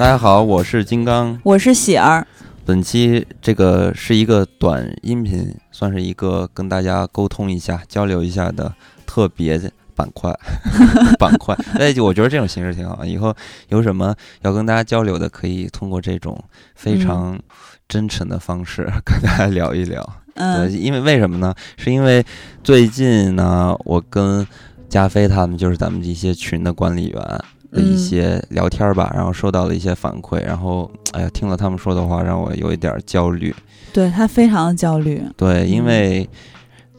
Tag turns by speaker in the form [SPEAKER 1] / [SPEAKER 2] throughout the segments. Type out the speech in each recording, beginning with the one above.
[SPEAKER 1] 大家好，我是金刚，
[SPEAKER 2] 我是喜儿。
[SPEAKER 1] 本期这个是一个短音频，算是一个跟大家沟通一下、交流一下的特别板块。板块，哎，我觉得这种形式挺好。以后有什么要跟大家交流的，可以通过这种非常真诚的方式 跟大家聊一聊。
[SPEAKER 2] 嗯，
[SPEAKER 1] 因为为什么呢？是因为最近呢，我跟加菲他们，就是咱们一些群的管理员的一些聊天吧，然后收到了一些反馈，然后哎呀，听了他们说的话，让我有一点焦虑。
[SPEAKER 2] 对他非常的焦虑。
[SPEAKER 1] 对，因为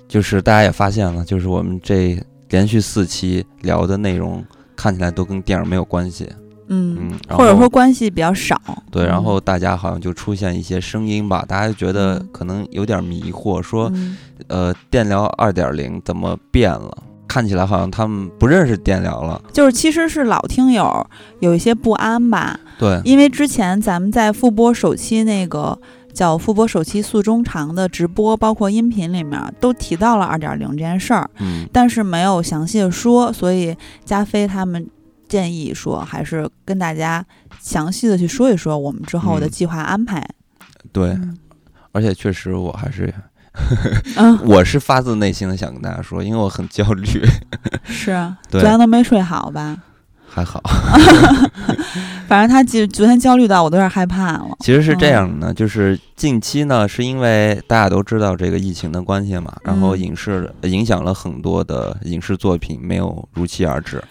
[SPEAKER 1] 就是大家也发现了，就是我们这连续四期聊的内容看起来都跟电影没有关系。
[SPEAKER 2] 嗯，或者说关系比较少。
[SPEAKER 1] 对，然后大家好像就出现一些声音吧，大家就觉得可能有点迷惑，说，呃，电疗二点零怎么变了？看起来好像他们不认识电疗了。
[SPEAKER 2] 就是其实是老听友有一些不安吧。
[SPEAKER 1] 对，
[SPEAKER 2] 因为之前咱们在复播首期那个叫复播首期诉衷肠的直播，包括音频里面都提到了二点零这件事儿，
[SPEAKER 1] 嗯，
[SPEAKER 2] 但是没有详细的说，所以加菲他们。建议说，还是跟大家详细的去说一说我们之后的计划安排。
[SPEAKER 1] 对，而且确实我还是，
[SPEAKER 2] 嗯，
[SPEAKER 1] 我是发自内心的想跟大家说，因为我很焦虑。
[SPEAKER 2] 是，昨天都没睡好吧？
[SPEAKER 1] 还好，
[SPEAKER 2] 反正他昨昨天焦虑到我都有点害怕了。
[SPEAKER 1] 其实是这样的，就是近期呢，是因为大家都知道这个疫情的关系嘛，然后影视影响了很多的影视作品没有如期而至。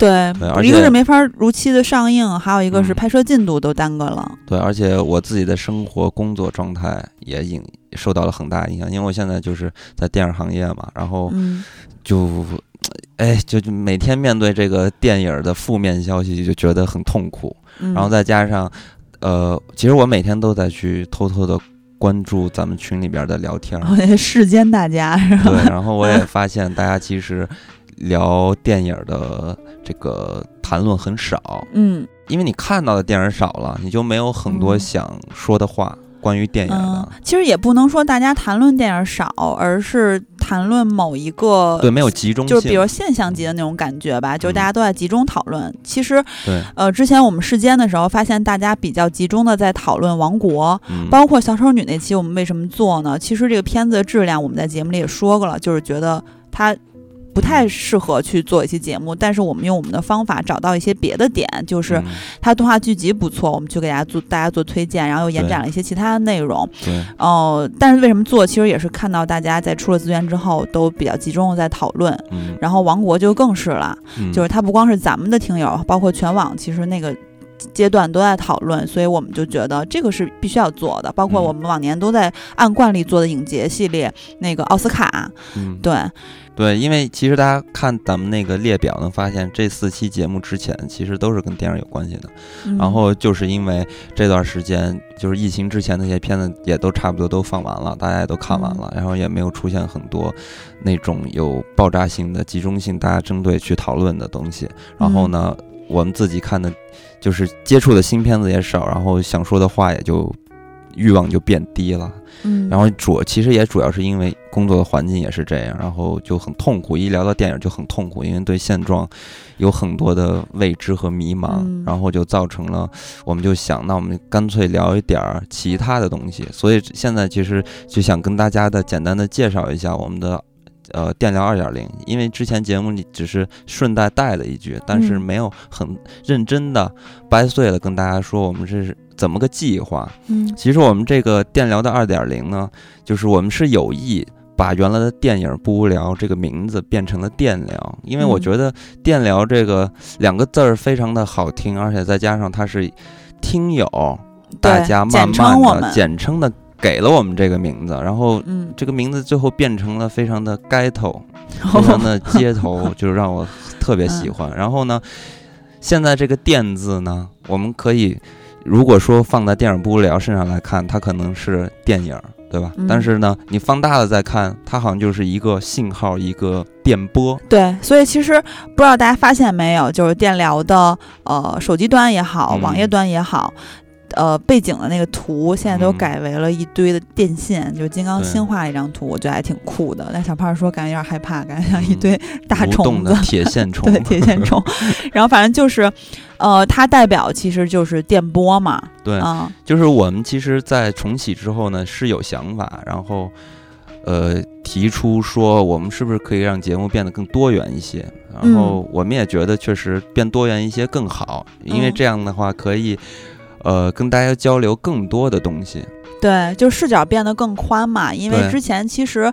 [SPEAKER 2] 对，一个是没法如期的上映，还有一个是拍摄进度都耽搁了。
[SPEAKER 1] 对，而且我自己的生活工作状态也影受到了很大影响，因为我现在就是在电影行业嘛，然后就，哎，就就每天面对这个电影的负面消息，就觉得很痛苦。然后再加上，呃，其实我每天都在去偷偷的关注咱们群里边的聊天，
[SPEAKER 2] 世间大家是吧？
[SPEAKER 1] 对，然后我也发现大家其实。聊电影的这个谈论很少，
[SPEAKER 2] 嗯，
[SPEAKER 1] 因为你看到的电影少了，你就没有很多想说的话关于电影的。
[SPEAKER 2] 其实也不能说大家谈论电影少，而是谈论某一个
[SPEAKER 1] 对没有集中，
[SPEAKER 2] 就是比如现象级的那种感觉吧，就是大家都在集中讨论。其实，
[SPEAKER 1] 对，
[SPEAKER 2] 呃，之前我们试间的时候，发现大家比较集中的在讨论《王国》，包括小丑女那期，我们为什么做呢？其实这个片子的质量，我们在节目里也说过了，就是觉得它。不太适合去做一期节目，但是我们用我们的方法找到一些别的点，就是它动画剧集不错，我们去给大家做大家做推荐，然后又延展了一些其他的内容。
[SPEAKER 1] 对，
[SPEAKER 2] 哦，但是为什么做？其实也是看到大家在出了资源之后，都比较集中的在讨论。
[SPEAKER 1] 嗯，
[SPEAKER 2] 然后王国就更是了，就是它不光是咱们的听友，包括全网，其实那个阶段都在讨论，所以我们就觉得这个是必须要做的。包括我们往年都在按惯例做的影节系列，那个奥斯卡，
[SPEAKER 1] 嗯，
[SPEAKER 2] 对。
[SPEAKER 1] 对，因为其实大家看咱们那个列表，能发现这四期节目之前其实都是跟电影有关系的。然后就是因为这段时间，就是疫情之前那些片子也都差不多都放完了，大家也都看完了，然后也没有出现很多那种有爆炸性的、集中性大家针对去讨论的东西。然后呢，我们自己看的，就是接触的新片子也少，然后想说的话也就欲望就变低了。
[SPEAKER 2] 嗯，
[SPEAKER 1] 然后主其实也主要是因为工作的环境也是这样，然后就很痛苦。一聊到电影就很痛苦，因为对现状有很多的未知和迷茫，然后就造成了我们就想，那我们干脆聊一点儿其他的东西。所以现在其实就想跟大家的简单的介绍一下我们的呃电疗二点零，因为之前节目里只是顺带带了一句，但是没有很认真的掰碎了跟大家说我们这是。怎么个计划？
[SPEAKER 2] 嗯，
[SPEAKER 1] 其实我们这个电疗的二点零呢，就是我们是有意把原来的电影不无聊这个名字变成了电疗，因为我觉得电疗这个两个字儿非常的好听，而且再加上它是听友大家慢慢的简称的给了我们这个名字，然后这个名字最后变成了非常的街头，非常的街头，就是让我特别喜欢。然后呢，现在这个电字呢，我们可以。如果说放在电影不无聊身上来看，它可能是电影，对吧？但是呢，你放大了再看，它好像就是一个信号，一个电波。
[SPEAKER 2] 对，所以其实不知道大家发现没有，就是电疗的呃手机端也好，网页端也好，呃，背景的那个图现在都改为了一堆的电线，就金刚新画一张图，我觉得还挺酷的。但小胖说感觉有点害怕，感觉像一堆大虫子，
[SPEAKER 1] 铁线虫，
[SPEAKER 2] 对，铁线虫。然后反正就是，呃，它代表其实就是电波嘛。
[SPEAKER 1] 对，啊，就是我们其实，在重启之后呢，是有想法，然后，呃，提出说我们是不是可以让节目变得更多元一些？然后我们也觉得确实变多元一些更好，因为这样的话可以。呃，跟大家交流更多的东西，
[SPEAKER 2] 对，就视角变得更宽嘛。因为之前其实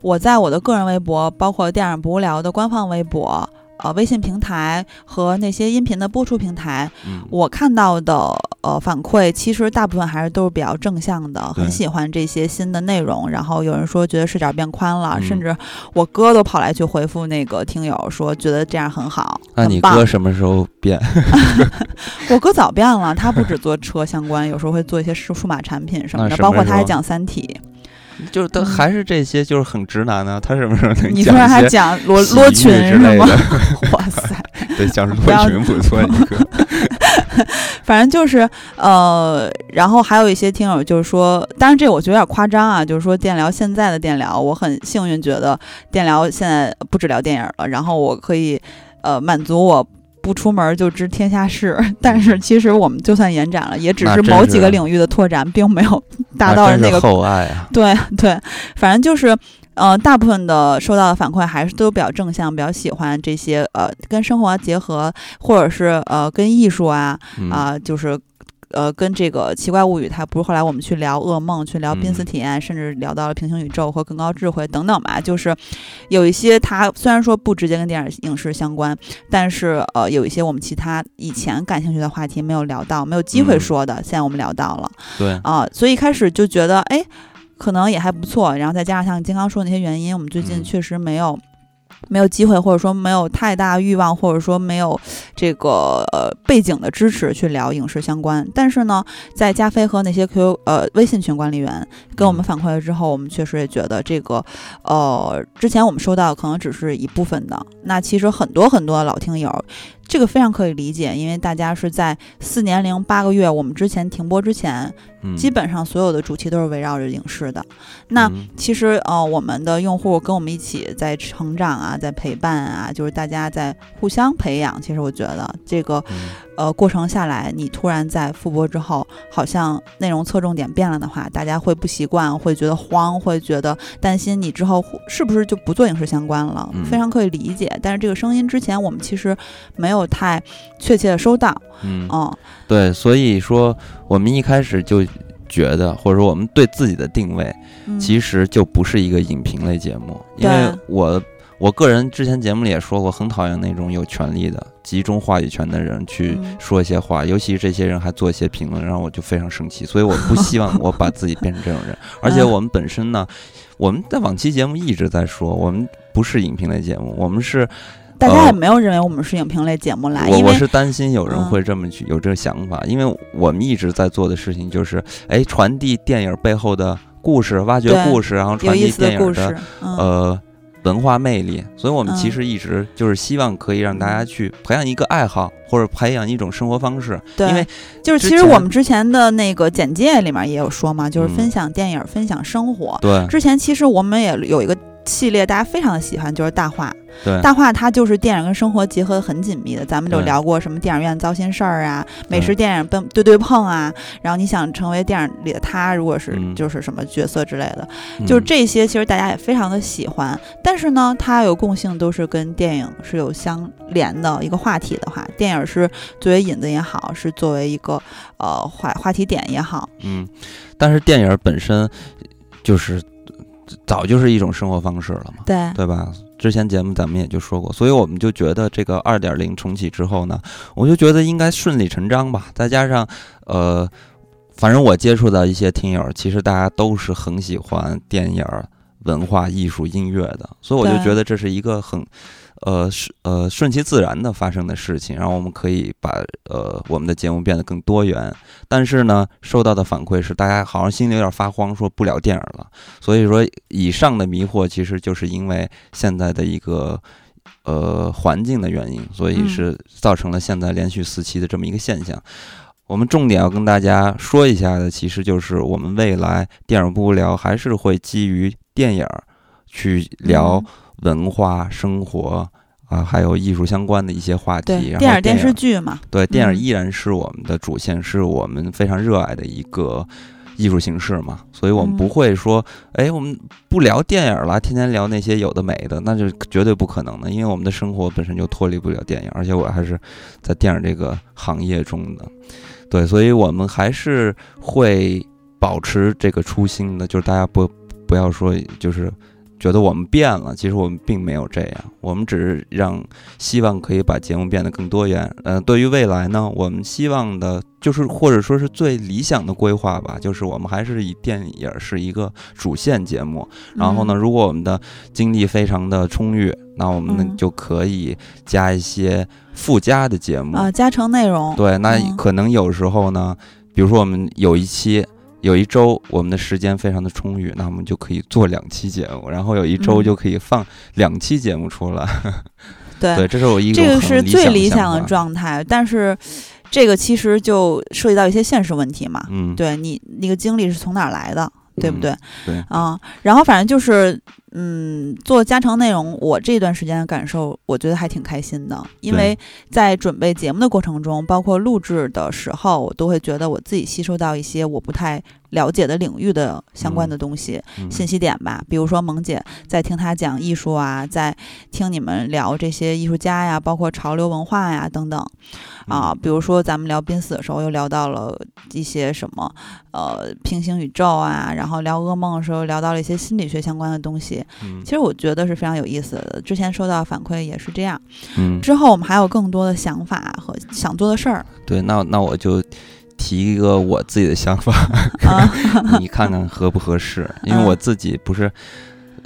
[SPEAKER 2] 我在我的个人微博，包括电影不无聊的官方微博。呃，微信平台和那些音频的播出平台，我看到的呃反馈，其实大部分还是都是比较正向的，很喜欢这些新的内容。然后有人说觉得视角变宽了，甚至我哥都跑来去回复那个听友说觉得这样很好。
[SPEAKER 1] 那你哥什么时候变？
[SPEAKER 2] 我哥早变了，他不止做车相关，有时候会做一些数数码产品什么的，包括他还讲《三体》。
[SPEAKER 1] 就是他还是这些，就是很直男呢。他什么时候能
[SPEAKER 2] 你突然还讲罗罗群是吗？哇塞，
[SPEAKER 1] 对，讲罗群不错一个。
[SPEAKER 2] 反正就是呃，然后还有一些听友就是说，当然这我觉得有点夸张啊。就是说电聊现在的电聊，我很幸运，觉得电聊现在不止聊电影了，然后我可以呃满足我。不出门就知天下事，但是其实我们就算延展了，也只是某几个领域的拓展，并没有达到那个
[SPEAKER 1] 厚爱啊。
[SPEAKER 2] 对 对，反正就是，呃，大部分的收到的反馈还是都比较正向，比较喜欢这些呃跟生活结合，或者是呃跟艺术啊啊就是。呃，跟这个奇怪物语，它不是后来我们去聊噩梦，去聊濒死体验，甚至聊到了平行宇宙和更高智慧等等吧。就是有一些它虽然说不直接跟电影影视相关，但是呃，有一些我们其他以前感兴趣的话题没有聊到，没有机会说的，现在我们聊到了。
[SPEAKER 1] 对
[SPEAKER 2] 啊，所以一开始就觉得哎，可能也还不错。然后再加上像金刚说的那些原因，我们最近确实没有。没有机会，或者说没有太大欲望，或者说没有这个背景的支持去聊影视相关。但是呢，在加菲和那些 Q 呃微信群管理员跟我们反馈了之后，我们确实也觉得这个呃之前我们收到可能只是一部分的。那其实很多很多老听友。这个非常可以理解，因为大家是在四年零八个月，我们之前停播之前，基本上所有的主题都是围绕着影视的。那其实呃，我们的用户跟我们一起在成长啊，在陪伴啊，就是大家在互相培养。其实我觉得这个。呃，过程下来，你突然在复播之后，好像内容侧重点变了的话，大家会不习惯，会觉得慌，会觉得担心你之后是不是就不做影视相关了？非常可以理解。但是这个声音之前我们其实没有太确切的收到。
[SPEAKER 1] 嗯，哦，对，所以说我们一开始就觉得，或者说我们对自己的定位，其实就不是一个影评类节目，因为我。我个人之前节目里也说过，很讨厌那种有权利的、集中话语权的人去说一些话，尤其是这些人还做一些评论，让我就非常生气。所以我不希望 我把自己变成这种人。而且我们本身呢，我们在往期节目一直在说，我们不是影评类节目，我们是
[SPEAKER 2] 大家也没有认为我们是影评类节目来。
[SPEAKER 1] 我我是担心有人会这么去有这个想法，因为我们一直在做的事情就是，哎，传递电影背后的故事，挖掘故事，然后传递电影的呃。文化魅力，所以我们其实一直就是希望可以让大家去培养一个爱好，或者培养一种生活方式。
[SPEAKER 2] 对，
[SPEAKER 1] 因为
[SPEAKER 2] 就是其实我们之前的那个简介里面也有说嘛，就是分享电影，分享生活。
[SPEAKER 1] 对，
[SPEAKER 2] 之前其实我们也有一个。系列大家非常的喜欢，就是大话。
[SPEAKER 1] 对，
[SPEAKER 2] 大话它就是电影跟生活结合的很紧密的。咱们就聊过什么电影院糟心事儿啊，美食电影奔对对碰啊。然后你想成为电影里的他，如果是就是什么角色之类的，就是这些其实大家也非常的喜欢。但是呢，它有共性，都是跟电影是有相连的一个话题的话，电影是作为引子也好，是作为一个呃话话题点也好。
[SPEAKER 1] 嗯，但是电影本身就是。早就是一种生活方式了嘛，
[SPEAKER 2] 对
[SPEAKER 1] 对吧？之前节目咱们也就说过，所以我们就觉得这个二点零重启之后呢，我就觉得应该顺理成章吧。再加上，呃，反正我接触到一些听友，其实大家都是很喜欢电影、文化艺术、音乐的，所以我就觉得这是一个很。呃，是呃，顺其自然的发生的事情，然后我们可以把呃我们的节目变得更多元。但是呢，收到的反馈是大家好像心里有点发慌，说不聊电影了。所以说，以上的迷惑其实就是因为现在的一个呃环境的原因，所以是造成了现在连续四期的这么一个现象。我们重点要跟大家说一下的，其实就是我们未来电影不无聊还是会基于电影去聊文化、生活啊，还有艺术相关的一些话题。
[SPEAKER 2] 电影电视剧嘛，
[SPEAKER 1] 对，电影依然是我们的主线，是我们非常热爱的一个。艺术形式嘛，所以我们不会说，哎，我们不聊电影了，天天聊那些有的没的，那就绝对不可能的，因为我们的生活本身就脱离不了电影，而且我还是在电影这个行业中的，对，所以我们还是会保持这个初心的，就是大家不不要说，就是。觉得我们变了，其实我们并没有这样，我们只是让希望可以把节目变得更多元。嗯，对于未来呢，我们希望的就是或者说是最理想的规划吧，就是我们还是以电影是一个主线节目。然后呢，如果我们的精力非常的充裕，那我们呢就可以加一些附加的节目
[SPEAKER 2] 啊，加成内容。
[SPEAKER 1] 对，那可能有时候呢，比如说我们有一期。有一周我们的时间非常的充裕，那我们就可以做两期节目，然后有一周就可以放两期节目出来。对，这是我一个
[SPEAKER 2] 这个是最理
[SPEAKER 1] 想
[SPEAKER 2] 的状态，但是这个其实就涉及到一些现实问题嘛。
[SPEAKER 1] 嗯，
[SPEAKER 2] 对你那个精力是从哪儿来的，对不对？
[SPEAKER 1] 对
[SPEAKER 2] 啊，然后反正就是。嗯，做加长内容，我这段时间的感受，我觉得还挺开心的，因为在准备节目的过程中，包括录制的时候，我都会觉得我自己吸收到一些我不太了解的领域的相关的东西、信息点吧。比如说，萌姐在听她讲艺术啊，在听你们聊这些艺术家呀，包括潮流文化呀等等啊。比如说，咱们聊濒死的时候，又聊到了一些什么呃平行宇宙啊，然后聊噩梦的时候，聊到了一些心理学相关的东西。其实我觉得是非常有意思的。之前收到反馈也是这样。
[SPEAKER 1] 嗯，
[SPEAKER 2] 之后我们还有更多的想法和想做的事儿。
[SPEAKER 1] 对，那那我就提一个我自己的想法，你看看合不合适？因为我自己不是。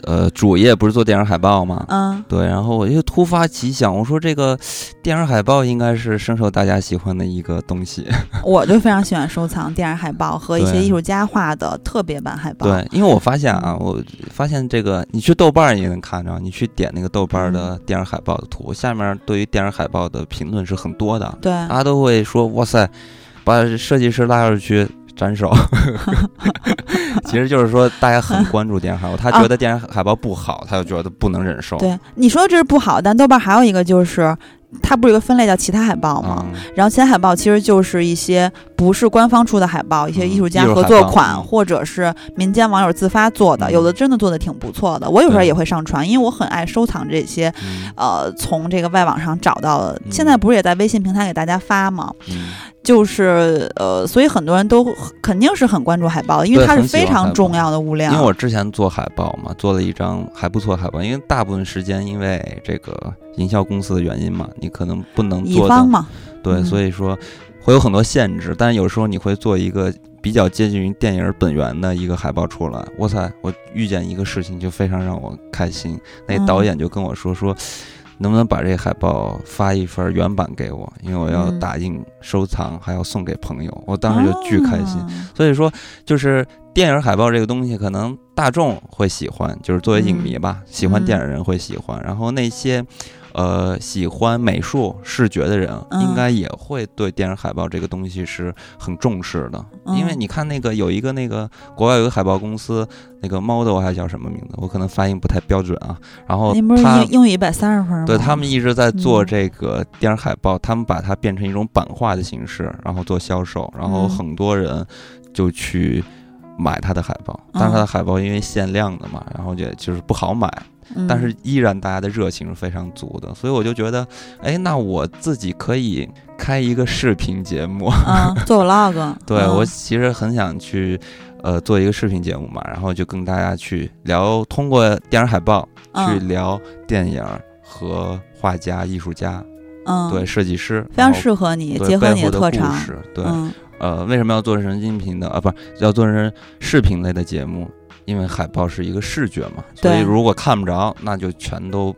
[SPEAKER 1] 呃，主业不是做电影海报吗？
[SPEAKER 2] 嗯，
[SPEAKER 1] 对。然后我就突发奇想，我说这个 电影海报应该是深受大家喜欢的一个东西。
[SPEAKER 2] 我就非常喜欢收藏电影海报和一些艺术家画的特别版海报。
[SPEAKER 1] 对，因为我发现啊，我发现这个，你去豆瓣也能看着，你去点那个豆瓣的电影海报的图，下面对于电影海报的评论是很多的。
[SPEAKER 2] 对，
[SPEAKER 1] 大家都会说：“哇塞，把设计师拉出去。”斩首，其实就是说大家很 关注电影海报，他觉得电影海报不好，他就觉得不能忍受。
[SPEAKER 2] 对，你说这是不好，但豆瓣还有一个就是。它不是有个分类叫其他海报吗？然后其他海报其实就是一些不是官方出的海报，一些艺术家合作款，或者是民间网友自发做的，有的真的做的挺不错的。我有时候也会上传，因为我很爱收藏这些，呃，从这个外网上找到的。现在不是也在微信平台给大家发吗？就是呃，所以很多人都肯定是很关注海报的，因为它是非常重要的物料。
[SPEAKER 1] 因为我之前做海报嘛，做了一张还不错海报，因为大部分时间因为这个营销公司的原因嘛。你可能不能做
[SPEAKER 2] 的，
[SPEAKER 1] 对，所以说会有很多限制。但是有时候你会做一个比较接近于电影本源的一个海报出来。哇塞，我遇见一个事情就非常让我开心。那导演就跟我说说，能不能把这个海报发一份原版给我，因为我要打印收藏，还要送给朋友。我当时就巨开心。所以说，就是电影海报这个东西，可能大众会喜欢，就是作为影迷吧，喜欢电影人会喜欢。然后那些。呃，喜欢美术视觉的人，应该也会对电影海报这个东西是很重视的。因为你看那个有一个那个国外有个海报公司，那个 model 还叫什么名字？我可能发音不太标准啊。然后他
[SPEAKER 2] 英语一百三十分吗？
[SPEAKER 1] 对他们一直在做这个电影海报，他们把它变成一种版画的形式，然后做销售，然后很多人就去买他的海报。但是他的海报因为限量的嘛，然后也就是不好买。但是依然大家的热情是非常足的，所以我就觉得，哎，那我自己可以开一个视频节目，
[SPEAKER 2] 做 vlog。
[SPEAKER 1] 对我其实很想去，呃，做一个视频节目嘛，然后就跟大家去聊，通过电影海报去聊电影和画家、艺术家，
[SPEAKER 2] 嗯，
[SPEAKER 1] 对，设计师，
[SPEAKER 2] 非常适合你，结合你
[SPEAKER 1] 的
[SPEAKER 2] 特长，
[SPEAKER 1] 对，呃，为什么要做成音频的啊？不是要做成视频类的节目？因为海报是一个视觉嘛，所以如果看不着，那就全都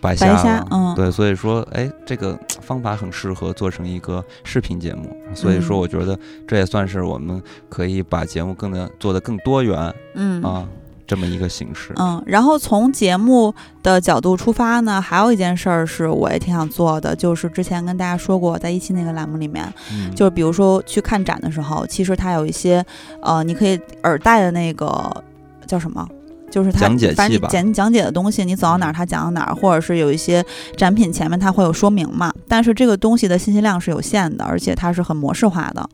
[SPEAKER 1] 白瞎了。嗯，对，所以说，哎，这个方法很适合做成一个视频节目。所以说，我觉得这也算是我们可以把节目更的做的更多元。
[SPEAKER 2] 嗯
[SPEAKER 1] 啊，这么一个形式。
[SPEAKER 2] 嗯，然后从节目的角度出发呢，还有一件事儿是我也挺想做的，就是之前跟大家说过，在一期那个栏目里面，就是比如说去看展的时候，其实它有一些呃，你可以耳戴的那个叫什么？就是他反正讲讲解的东西，你走到哪儿他讲到哪儿，或者是有一些展品前面他会有说明嘛。但是这个东西的信息量是有限的，而且它是很模式化的。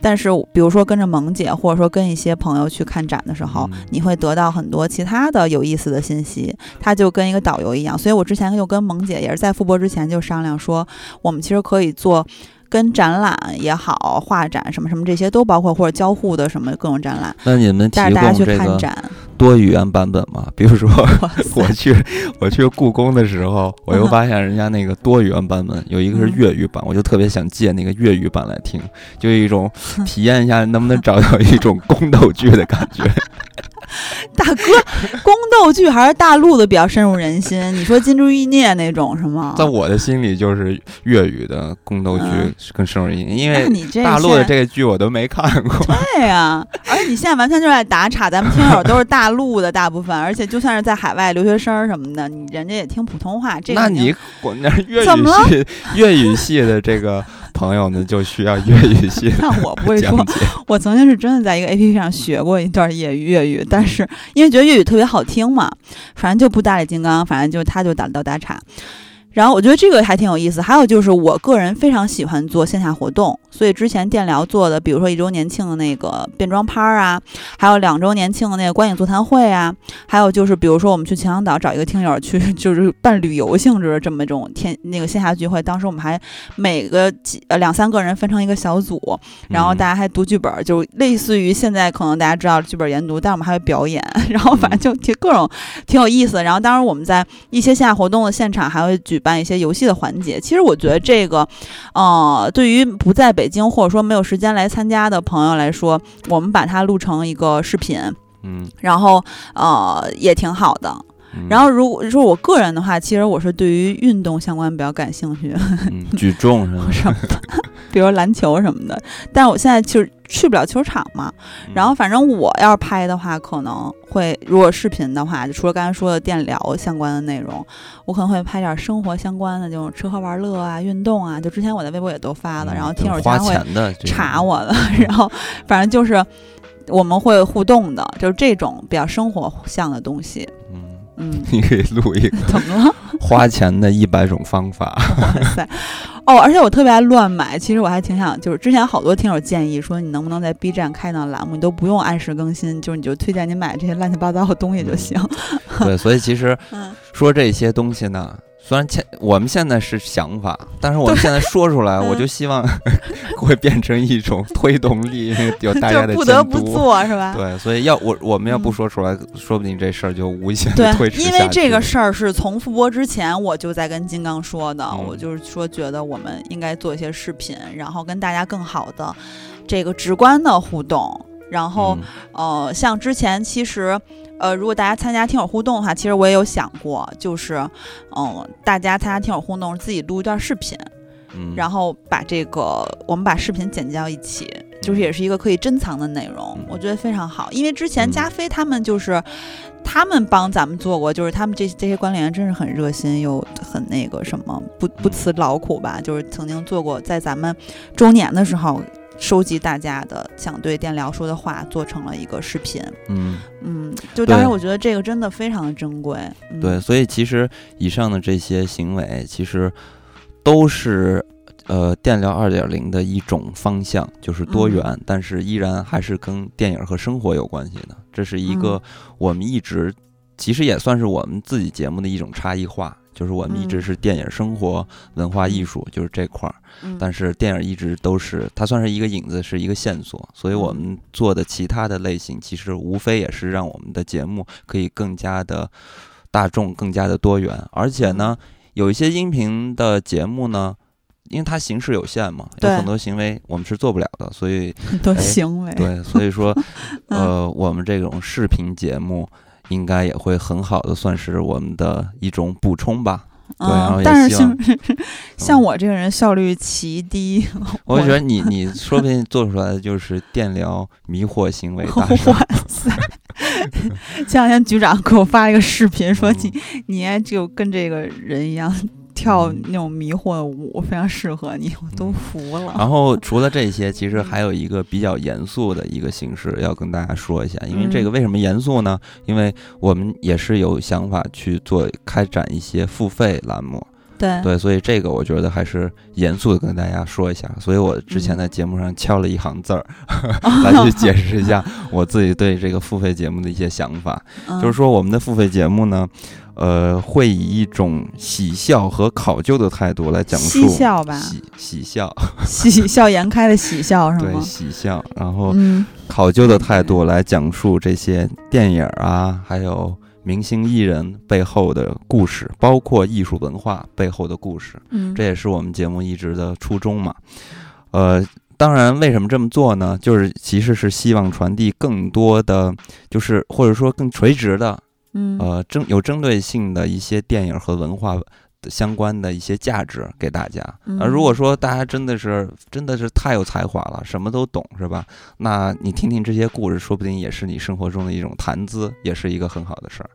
[SPEAKER 2] 但是比如说跟着萌姐，或者说跟一些朋友去看展的时候，你会得到很多其他的有意思的信息。它就跟一个导游一样。所以我之前就跟萌姐也是在复播之前就商量说，我们其实可以做。跟展览也好，画展什么什么这些都包括，或者交互的什么各种展览。
[SPEAKER 1] 那你们
[SPEAKER 2] 带着大家去看展，
[SPEAKER 1] 多语言版本吗？比如说 我去我去故宫的时候，我又发现人家那个多语言版本有一个是粤语版，我就特别想借那个粤语版来听，就一种体验一下能不能找到一种宫斗剧的感觉。
[SPEAKER 2] 大哥，宫斗剧还是大陆的比较深入人心。你说《金枝欲孽》那种是吗？
[SPEAKER 1] 在我的心里，就是粤语的宫斗剧更深入人心，因为
[SPEAKER 2] 你
[SPEAKER 1] 大陆的这个剧我都没看过。
[SPEAKER 2] 对呀，而且你现在完全就在打岔，咱们听友都是大陆的大部分，而且就算是在海外留学生什么的，你人家也听普通话。这
[SPEAKER 1] 那你滚那粤语系粤语系的这个。朋友呢就需要粤语系。
[SPEAKER 2] 那我不会说，我曾经是真的在一个 A P P 上学过一段粤语粤语，但是因为觉得粤语特别好听嘛，反正就不搭理金刚，反正就他就打到打岔。然后我觉得这个还挺有意思，还有就是我个人非常喜欢做线下活动，所以之前电聊做的，比如说一周年庆的那个变装趴啊，还有两周年庆的那个观影座谈会啊，还有就是比如说我们去秦皇岛找一个听友去，就是办旅游性质的这么一种天那个线下聚会，当时我们还每个几呃两三个人分成一个小组，然后大家还读剧本，就类似于现在可能大家知道剧本研读，但我们还会表演，然后反正就挺各种挺有意思。然后当时我们在一些线下活动的现场还会举。办一些游戏的环节，其实我觉得这个，呃，对于不在北京或者说没有时间来参加的朋友来说，我们把它录成一个视频，
[SPEAKER 1] 嗯，
[SPEAKER 2] 然后呃也挺好的。然后如果说我个人的话，其实我是对于运动相关比较感兴趣，
[SPEAKER 1] 举重什么
[SPEAKER 2] 什么的，比如篮球什么的。但是我现在就是。去不了球场嘛，然后反正我要是拍的话，可能会如果视频的话，就除了刚才说的电疗相关的内容，我可能会拍点生活相关的，这种吃喝玩乐啊、运动啊。就之前我在微博也都发了，然后听友经常会查我的，然后反正就是我们会互动的，就是这种比较生活向的东西。
[SPEAKER 1] 你可以录一个
[SPEAKER 2] 怎么了？
[SPEAKER 1] 花钱的一百种方法。
[SPEAKER 2] 哇塞！哦，而且我特别爱乱买。其实我还挺想，就是之前好多听友建议说，你能不能在 B 站开档栏目，你都不用按时更新，就是你就推荐你买这些乱七八糟的东西就行。
[SPEAKER 1] 对，所以其实说这些东西呢。虽然现我们现在是想法，但是我们现在说出来，我就希望会变成一种推动力，有大家的
[SPEAKER 2] 不得不做是吧？
[SPEAKER 1] 对，所以要我我们要不说出来，说不定这事儿就无限
[SPEAKER 2] 推迟因为这个事儿是从复播之前我就在跟金刚说的，我就是说觉得我们应该做一些视频，然后跟大家更好的这个直观的互动。然后呃，像之前其实。呃，如果大家参加听友互动的话，其实我也有想过，就是，嗯，大家参加听友互动，自己录一段视频，
[SPEAKER 1] 嗯，
[SPEAKER 2] 然后把这个我们把视频剪辑到一起，就是也是一个可以珍藏的内容，我觉得非常好。因为之前加菲他们就是他们帮咱们做过，就是他们这这些管理员真是很热心又很那个什么，不不辞劳苦吧，就是曾经做过在咱们周年的时候。收集大家的想对电疗说的话，做成了一个视频。
[SPEAKER 1] 嗯
[SPEAKER 2] 嗯，就当时我觉得这个真的非常的珍贵。
[SPEAKER 1] 对，所以其实以上的这些行为，其实都是呃电疗二点零的一种方向，就是多元，但是依然还是跟电影和生活有关系的。这是一个我们一直其实也算是我们自己节目的一种差异化。就是我们一直是电影、生活、文化艺术，就是这块儿。但是电影一直都是它算是一个影子，是一个线索。所以我们做的其他的类型，其实无非也是让我们的节目可以更加的大众、更加的多元。而且呢，有一些音频的节目呢，因为它形式有限嘛，有很多行为我们是做不了的。所以
[SPEAKER 2] 很多行为
[SPEAKER 1] 对，所以说 呃，我们这种视频节目。应该也会很好的，算是我们的一种补充吧。对，然后
[SPEAKER 2] 但是像像我这个人效率奇低，
[SPEAKER 1] 我觉得你你 说不定做出来的就是电疗迷惑行为大师。
[SPEAKER 2] 哇塞，前两天局长给我发一个视频，说你你就跟这个人一样。跳那种迷惑的舞非常适合你，我都服了。
[SPEAKER 1] 然后除了这些，其实还有一个比较严肃的一个形式要跟大家说一下。因为这个为什么严肃呢？因为我们也是有想法去做开展一些付费栏目。
[SPEAKER 2] 对
[SPEAKER 1] 对，所以这个我觉得还是严肃的跟大家说一下。所以我之前在节目上敲了一行字儿，来去解释一下我自己对这个付费节目的一些想法。就是说，我们的付费节目呢。呃，会以一种喜笑和考究的态度来讲述
[SPEAKER 2] 喜笑吧，
[SPEAKER 1] 喜喜笑，
[SPEAKER 2] 喜笑颜开的喜笑是吗？
[SPEAKER 1] 对，喜笑，然后考究的态度来讲述这些电影啊，还有明星艺人背后的故事，包括艺术文化背后的故事。
[SPEAKER 2] 嗯，
[SPEAKER 1] 这也是我们节目一直的初衷嘛。呃，当然，为什么这么做呢？就是其实是希望传递更多的，就是或者说更垂直的。
[SPEAKER 2] 嗯，
[SPEAKER 1] 呃，针有针对性的一些电影和文化相关的一些价值给大家。而如果说大家真的是真的是太有才华了，什么都懂，是吧？那你听听这些故事，说不定也是你生活中的一种谈资，也是一个很好的事儿。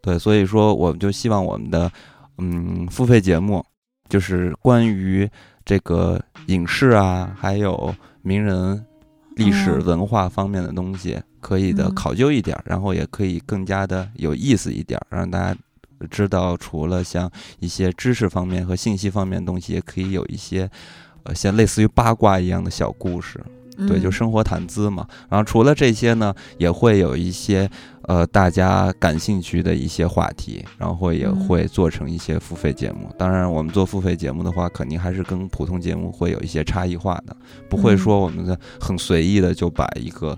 [SPEAKER 1] 对，所以说我们就希望我们的嗯付费节目，就是关于这个影视啊，还有名人。历史文化方面的东西可以的考究一点，然后也可以更加的有意思一点，让大家知道除了像一些知识方面和信息方面的东西，也可以有一些呃像类似于八卦一样的小故事。对，就生活谈资嘛。然后除了这些呢，也会有一些呃大家感兴趣的一些话题，然后也会做成一些付费节目。当然，我们做付费节目的话，肯定还是跟普通节目会有一些差异化的，不会说我们的很随意的就把一个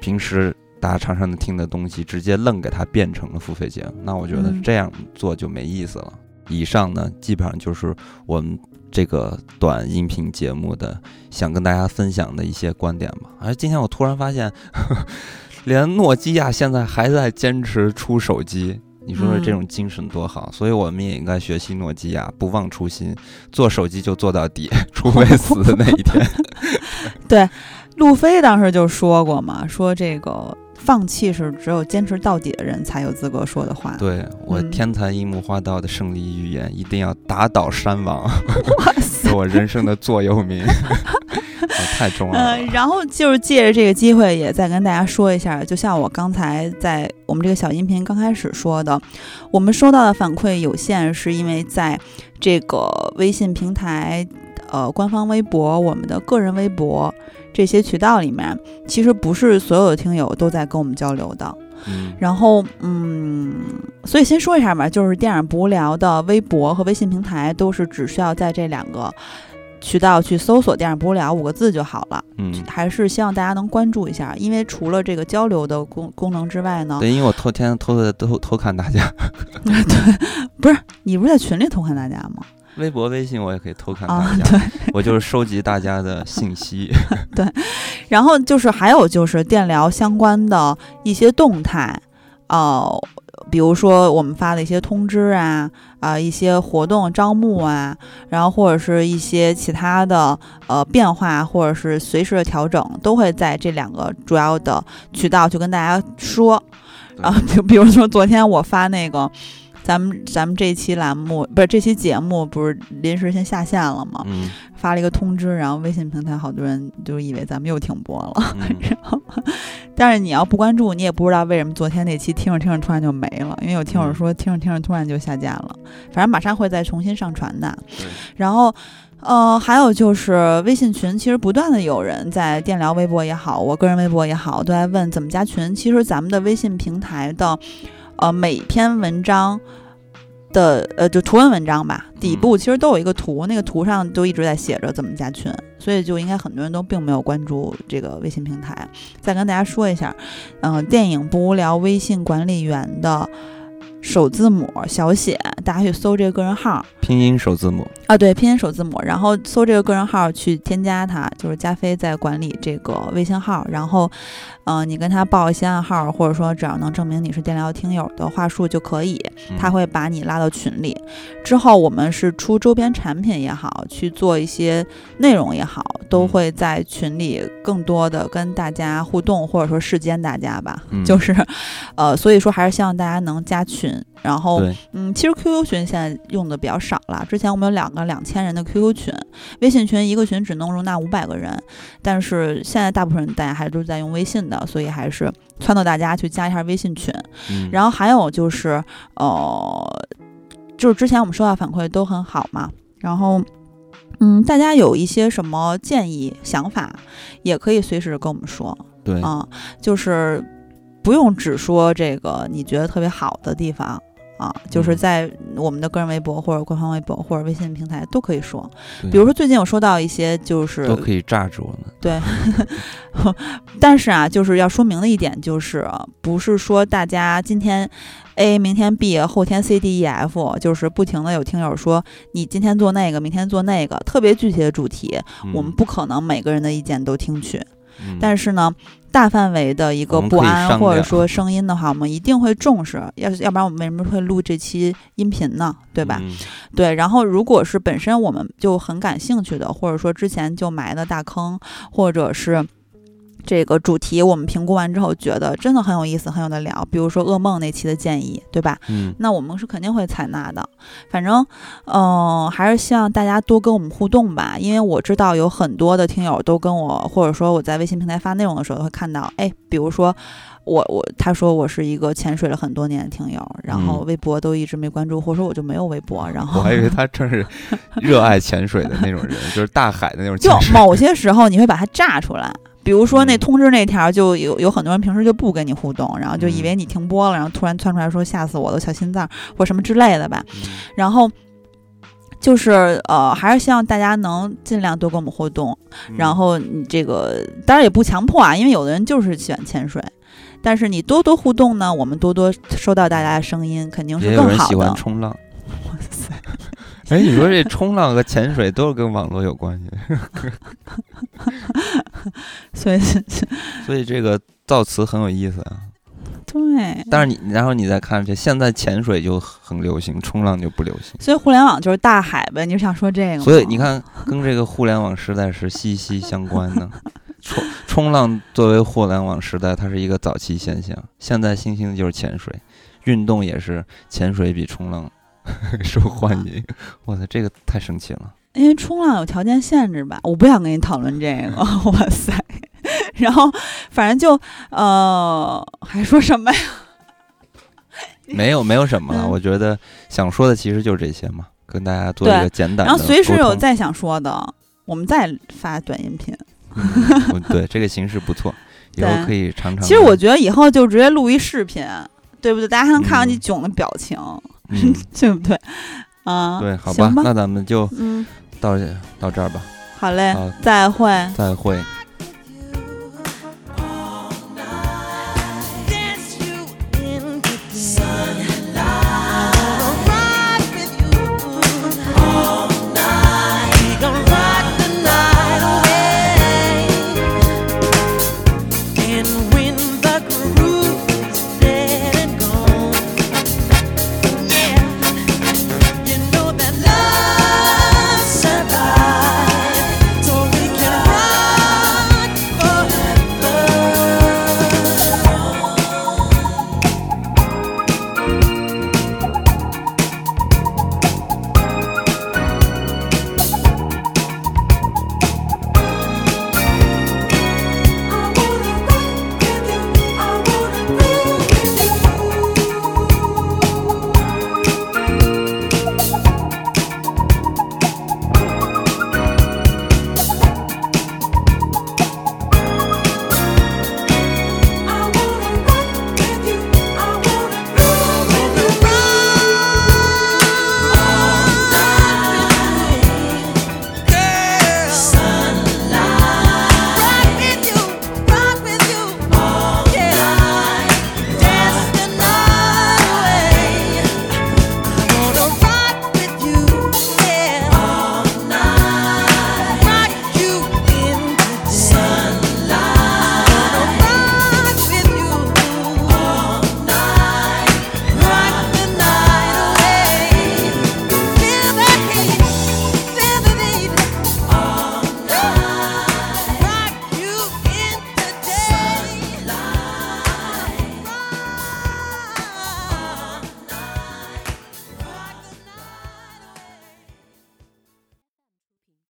[SPEAKER 1] 平时大家常常的听的东西，直接愣给它变成了付费节目。那我觉得这样做就没意思了。以上呢，基本上就是我们。这个短音频节目的想跟大家分享的一些观点吧。而今天我突然发现，连诺基亚现在还在坚持出手机，你说说这种精神多好！所以我们也应该学习诺基亚，不忘初心，做手机就做到底，除非死的那一天。
[SPEAKER 2] 对，路飞当时就说过嘛，说这个。放弃是只有坚持到底的人才有资格说的话。
[SPEAKER 1] 对我天才樱木花道的胜利预言，一定要打倒山王，是我人生的座右铭，太重要了。
[SPEAKER 2] 嗯，然后就是借着这个机会，也再跟大家说一下，就像我刚才在我们这个小音频刚开始说的，我们收到的反馈有限，是因为在这个微信平台、呃官方微博、我们的个人微博。这些渠道里面，其实不是所有的听友都在跟我们交流的。
[SPEAKER 1] 嗯，
[SPEAKER 2] 然后，嗯，所以先说一下吧，就是电影不无聊的微博和微信平台，都是只需要在这两个渠道去搜索“电影不无聊”五个字就好了。
[SPEAKER 1] 嗯，
[SPEAKER 2] 还是希望大家能关注一下，因为除了这个交流的功功能之外呢，
[SPEAKER 1] 对，因为我偷天偷的偷偷看大家。
[SPEAKER 2] 对，不是你不是在群里偷看大家吗？
[SPEAKER 1] 微博、微信我也可以偷看大家，我就是收集大家的信息。
[SPEAKER 2] 对，然后就是还有就是电疗相关的一些动态，哦，比如说我们发的一些通知啊，啊，一些活动招募啊，然后或者是一些其他的呃变化，或者是随时的调整，都会在这两个主要的渠道去跟大家说。啊，比比如说昨天我发那个。咱们咱们这期栏目不是这期节目不是临时先下线了吗？
[SPEAKER 1] 嗯，
[SPEAKER 2] 发了一个通知，然后微信平台好多人就以为咱们又停播了。然后，但是你要不关注，你也不知道为什么昨天那期听着听着突然就没了。因为有听友说听着听着突然就下架了，反正马上会再重新上传的。然后，呃，还有就是微信群，其实不断的有人在电聊微博也好，我个人微博也好，都在问怎么加群。其实咱们的微信平台的。呃，每篇文章的呃，就图文文章吧，底部其实都有一个图，那个图上都一直在写着怎么加群，所以就应该很多人都并没有关注这个微信平台。再跟大家说一下，嗯，电影不无聊微信管理员的。首字母小写，大家去搜这个个人号，
[SPEAKER 1] 拼音首字母。
[SPEAKER 2] 啊，对，拼音首字母，然后搜这个个人号去添加他，就是加菲在管理这个微信号，然后，嗯，你跟他报一些暗号，或者说只要能证明你是电聊听友的话术就可以，他会把你拉到群里。之后我们是出周边产品也好，去做一些内容也好，都会在群里更多的跟大家互动，或者说世间大家吧，
[SPEAKER 1] 嗯。
[SPEAKER 2] 就是，呃，所以说还是希望大家能加群。然后，嗯，其实 QQ 群现在用的比较少了。之前我们有两个两千人的 QQ 群，微信群一个群只能容纳五百个人，但是现在大部分人大家还都是在用微信的，所以还是撺掇大家去加一下微信群。
[SPEAKER 1] 嗯
[SPEAKER 2] 然后还有就是，呃，就是之前我们收到反馈都很好嘛，然后。嗯，大家有一些什么建议、想法，也可以随时跟我们说。
[SPEAKER 1] 对，
[SPEAKER 2] 啊，就是不用只说这个你觉得特别好的地方啊，就是
[SPEAKER 1] 嗯
[SPEAKER 2] 在我们的个人微博或者官方微博或者微信平台都可以说。比如说最近有收到一些就是
[SPEAKER 1] 都可以炸着我们。
[SPEAKER 2] 对，但是啊，就是要说明的一点就是，不是说大家今天 A，明天 B，后天 C D E F，就是不停的有听友说你今天做那个，明天做那个，特别具体的主题，我们
[SPEAKER 1] 嗯
[SPEAKER 2] 不可能每个人的意见都听取。
[SPEAKER 1] 嗯
[SPEAKER 2] 但是呢，大范围的一个不安或者说声音的话，我们一定会重视。要是要不然我们为什么会录这期音频呢？对吧？
[SPEAKER 1] 嗯
[SPEAKER 2] 对。然后，如果是本身我们就很感兴趣的，或者说之前就埋的大坑，或者是。这个主题我们评估完之后，觉得真的很有意思，很有的聊。比如说噩梦那期的建议，对吧？
[SPEAKER 1] 嗯，
[SPEAKER 2] 那我们是肯定会采纳的。反正，嗯、还是希望大家多跟我们互动吧，因为我知道有很多的听友都跟我，或者说我在微信平台发内容的时候会看到，哎，比如说我我他说我是一个潜水了很多年的听友，然后
[SPEAKER 1] 嗯
[SPEAKER 2] 微博都一直没关注，或者说我就没有微博，然后
[SPEAKER 1] 我还以为他正是热爱潜水的那种人，就是大海的那种
[SPEAKER 2] 就
[SPEAKER 1] 潜水。
[SPEAKER 2] 某些时候你会把它炸出来。比如说那
[SPEAKER 1] 嗯
[SPEAKER 2] 通知那条，就有有很多人平时就不跟你互动，然后就以
[SPEAKER 1] 嗯
[SPEAKER 2] 为你停播了，然后突然窜出来说吓死我了，小心脏或什么之类的吧。
[SPEAKER 1] 嗯
[SPEAKER 2] 然后就是呃，还是希望大家能尽量多跟我们互动。
[SPEAKER 1] 嗯
[SPEAKER 2] 然后你这个当然也不强迫啊，因为有的人就是喜欢潜水，但是你多多互动呢，我们多多收到大家的声音，肯定是更好
[SPEAKER 1] 人喜欢
[SPEAKER 2] 的。
[SPEAKER 1] 冲浪。
[SPEAKER 2] 哇塞！
[SPEAKER 1] 哎，你说这冲浪和潜水都是跟网络有关系，
[SPEAKER 2] 所以
[SPEAKER 1] 所以这个造词很有意思啊。
[SPEAKER 2] 对，
[SPEAKER 1] 但是你，然后你再看这，现在潜水就很流行，冲浪就不流行。
[SPEAKER 2] 所以互联网就是大海呗，你是想说这个？
[SPEAKER 1] 所以你看，跟这个互联网时代是息息相关的。冲冲浪作为互联网时代，它是一个早期现象。现在新兴的就是潜水，运动也是潜水比冲浪 受欢迎。哇塞，这个太神奇了。
[SPEAKER 2] 因为冲浪有条件限制吧，我不想跟你讨论这个。哇塞，然后反正就呃，还说什么呀？
[SPEAKER 1] 没有没有什么了，
[SPEAKER 2] 嗯
[SPEAKER 1] 我觉得想说的其实就是这些嘛，跟大家做一个简短的
[SPEAKER 2] 然后随时有再想说的，我们再发短音频。
[SPEAKER 1] 嗯对这个形式不错，以后可以常常。
[SPEAKER 2] 其实我觉得以后就直接录一视频，对不对？大家还能看到你
[SPEAKER 1] 嗯
[SPEAKER 2] 囧的表情，
[SPEAKER 1] 嗯，
[SPEAKER 2] 对不对？啊，
[SPEAKER 1] 对，好
[SPEAKER 2] 吧
[SPEAKER 1] 那咱们就
[SPEAKER 2] 嗯，
[SPEAKER 1] 到这到这儿吧，
[SPEAKER 2] 好嘞
[SPEAKER 1] 好，
[SPEAKER 2] 再会。
[SPEAKER 1] 再会。